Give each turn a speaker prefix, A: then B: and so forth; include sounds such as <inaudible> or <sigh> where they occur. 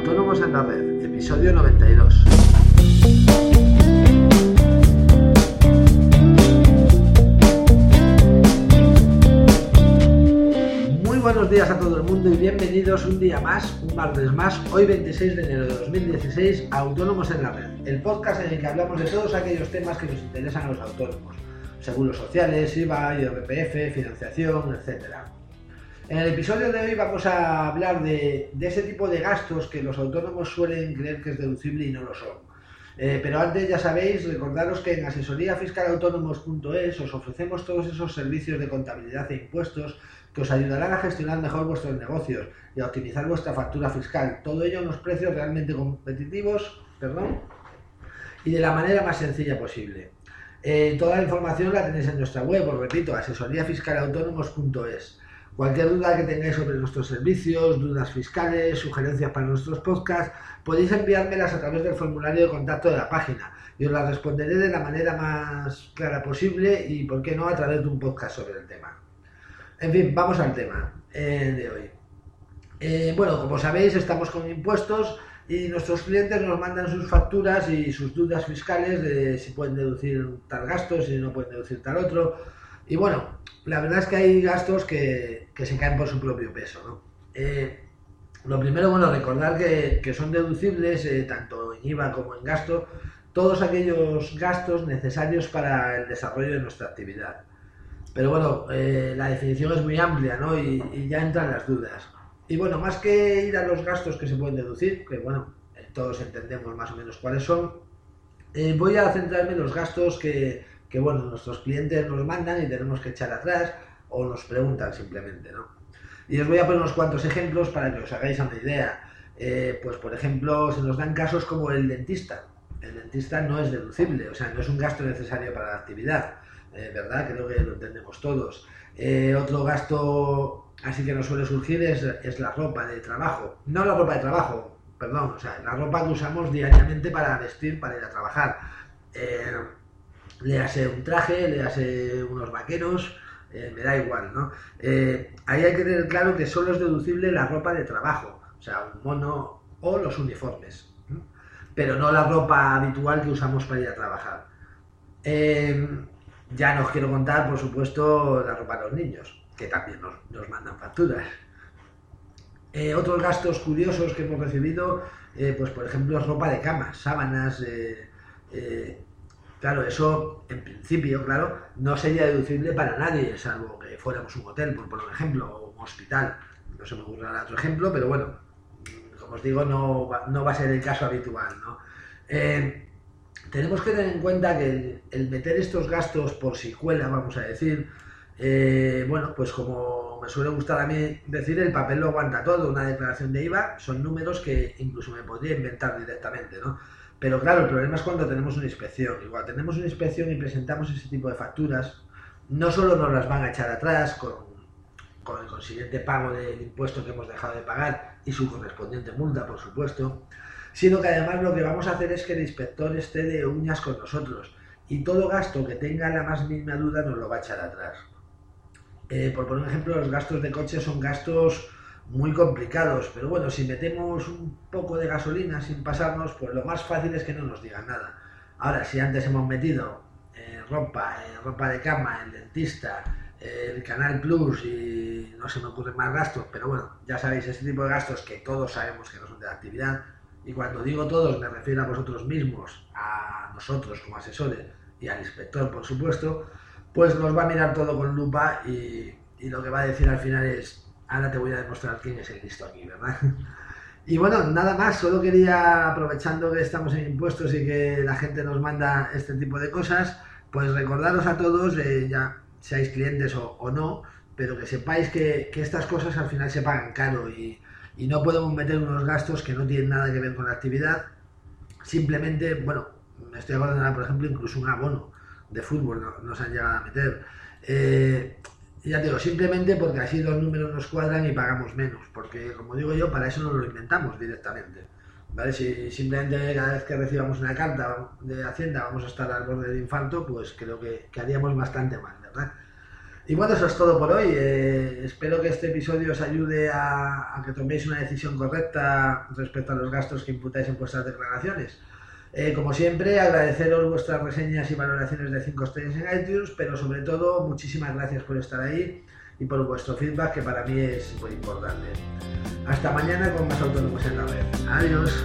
A: Autónomos en la Red, episodio 92. Muy buenos días a todo el mundo y bienvenidos un día más, un martes más, hoy 26 de enero de 2016, a Autónomos en la Red, el podcast en el que hablamos de todos aquellos temas que nos interesan a los autónomos, seguros sociales, IVA, IRPF, financiación, etcétera. En el episodio de hoy vamos a hablar de, ese tipo de gastos que los autónomos suelen creer que es deducible y no lo son. Eh, pero antes ya sabéis, recordaros que en asesoríafiscalautónomos.es os ofrecemos todos esos servicios de contabilidad e impuestos que os ayudarán a gestionar mejor vuestros negocios y a optimizar vuestra factura fiscal. Todo ello a unos precios realmente competitivos perdón, y de la manera más sencilla posible. Eh, toda la información la tenéis en nuestra web, os repito, asesoríafiscalautónomos.es. Cualquier duda que tengáis sobre nuestros servicios, dudas fiscales, sugerencias para nuestros podcasts, podéis enviármelas a través del formulario de contacto de la página y os las responderé de la manera más clara posible y, por qué no, a través de un podcast sobre el tema. En fin, vamos al tema eh, de hoy. Eh, bueno, como sabéis, estamos con impuestos y nuestros clientes nos mandan sus facturas y sus dudas fiscales de si pueden deducir tal gasto, si no pueden deducir tal otro. Y bueno, la verdad es que hay gastos que, se caen por su propio peso. ¿no? Eh, lo primero, bueno, recordar que, son deducibles eh, tanto en IVA como en gasto todos aquellos gastos necesarios para el desarrollo de nuestra actividad. Pero bueno, eh, la definición es muy amplia ¿no? y, ya entran las dudas. Y bueno, más que ir a los gastos que se pueden deducir, que bueno, todos entendemos más o menos cuáles son, voy a centrarme en los gastos que, que bueno, nuestros clientes nos mandan y tenemos que echar atrás o nos preguntan simplemente, ¿no? Y os voy a poner unos cuantos ejemplos para que os hagáis una idea. Eh, pues por ejemplo, se nos dan casos como el dentista. El dentista no es deducible, o sea, no es un gasto necesario para la actividad, eh, ¿verdad? Creo que lo entendemos todos. Eh, otro gasto así que nos suele surgir es, es, la ropa de trabajo. No la ropa de trabajo, perdón, o sea, la ropa que usamos diariamente para vestir, para ir a trabajar le hace un traje, le hace unos vaqueros, eh, me da igual, ¿no? Eh, ahí hay que tener claro que solo es deducible la ropa de trabajo, o sea, un mono o los uniformes, pero no la ropa habitual que usamos para ir a trabajar. Eh, ya no os quiero contar, por supuesto, la ropa de los niños, que también nos, mandan facturas. otros gastos curiosos que hemos recibido, pues por ejemplo, ropa de cama, sábanas, Claro, eso en principio, claro, no sería deducible para nadie, salvo que fuéramos un hotel, por, por ejemplo, o un hospital. No se me ocurrirá otro ejemplo, pero bueno, como os digo, no va, a ser el caso habitual. ¿no? Eh, tenemos que tener en cuenta que el, meter estos gastos por si cuela, vamos a decir, eh, bueno, pues como me suele gustar a mí decir, el papel lo aguanta todo. Una declaración de IVA son números que incluso me podría inventar directamente, ¿no? Pero claro, el problema es cuando tenemos una inspección. Igual tenemos una inspección y presentamos ese tipo de facturas, no solo nos las van a echar atrás con, el consiguiente pago del impuesto que hemos dejado de pagar y su correspondiente multa, por supuesto, sino que además lo que vamos a hacer es que el inspector esté de uñas con nosotros y todo gasto que tenga la más mínima duda nos lo va a echar atrás. Eh, por poner un ejemplo, los gastos de coche son gastos muy complicados, pero bueno, si metemos un poco de gasolina sin pasarnos, pues lo más fácil es que no nos digan nada. Ahora, si antes hemos metido eh, ropa, eh, ropa de cama, el dentista, el Canal Plus y no se me ocurren más gastos, pero bueno, ya sabéis, ese tipo de gastos que todos sabemos que no son de la actividad, y cuando digo todos me refiero a vosotros mismos, a nosotros como asesores y al inspector, por supuesto, pues nos va a mirar todo con lupa y, y lo que va a decir al final es ahora te voy a demostrar quién es el listo aquí, ¿verdad? <laughs> Y bueno, nada más, solo quería, aprovechando que estamos en impuestos y que la gente nos manda este tipo de cosas, pues recordaros a todos, eh, ya seáis clientes o, no, pero que sepáis que, estas cosas al final se pagan caro y, no podemos meter unos gastos que no tienen nada que ver con la actividad. Simplemente, bueno, me estoy acordando, por ejemplo, incluso un abono de fútbol nos han llegado a meter. Eh, ya te digo, simplemente porque así los números nos cuadran y pagamos menos, porque como digo yo, para eso no lo inventamos directamente. ¿vale? Si simplemente cada vez que recibamos una carta de Hacienda vamos a estar al borde del infarto, pues creo que, haríamos bastante mal, ¿verdad? Y bueno, eso es todo por hoy. Eh, espero que este episodio os ayude a, a, que toméis una decisión correcta respecto a los gastos que imputáis en vuestras declaraciones. Eh, como siempre, agradeceros vuestras reseñas y valoraciones de 5 estrellas en iTunes, pero sobre todo, muchísimas gracias por estar ahí y por vuestro feedback, que para mí es muy importante. Hasta mañana con más autónomos en la red. Adiós.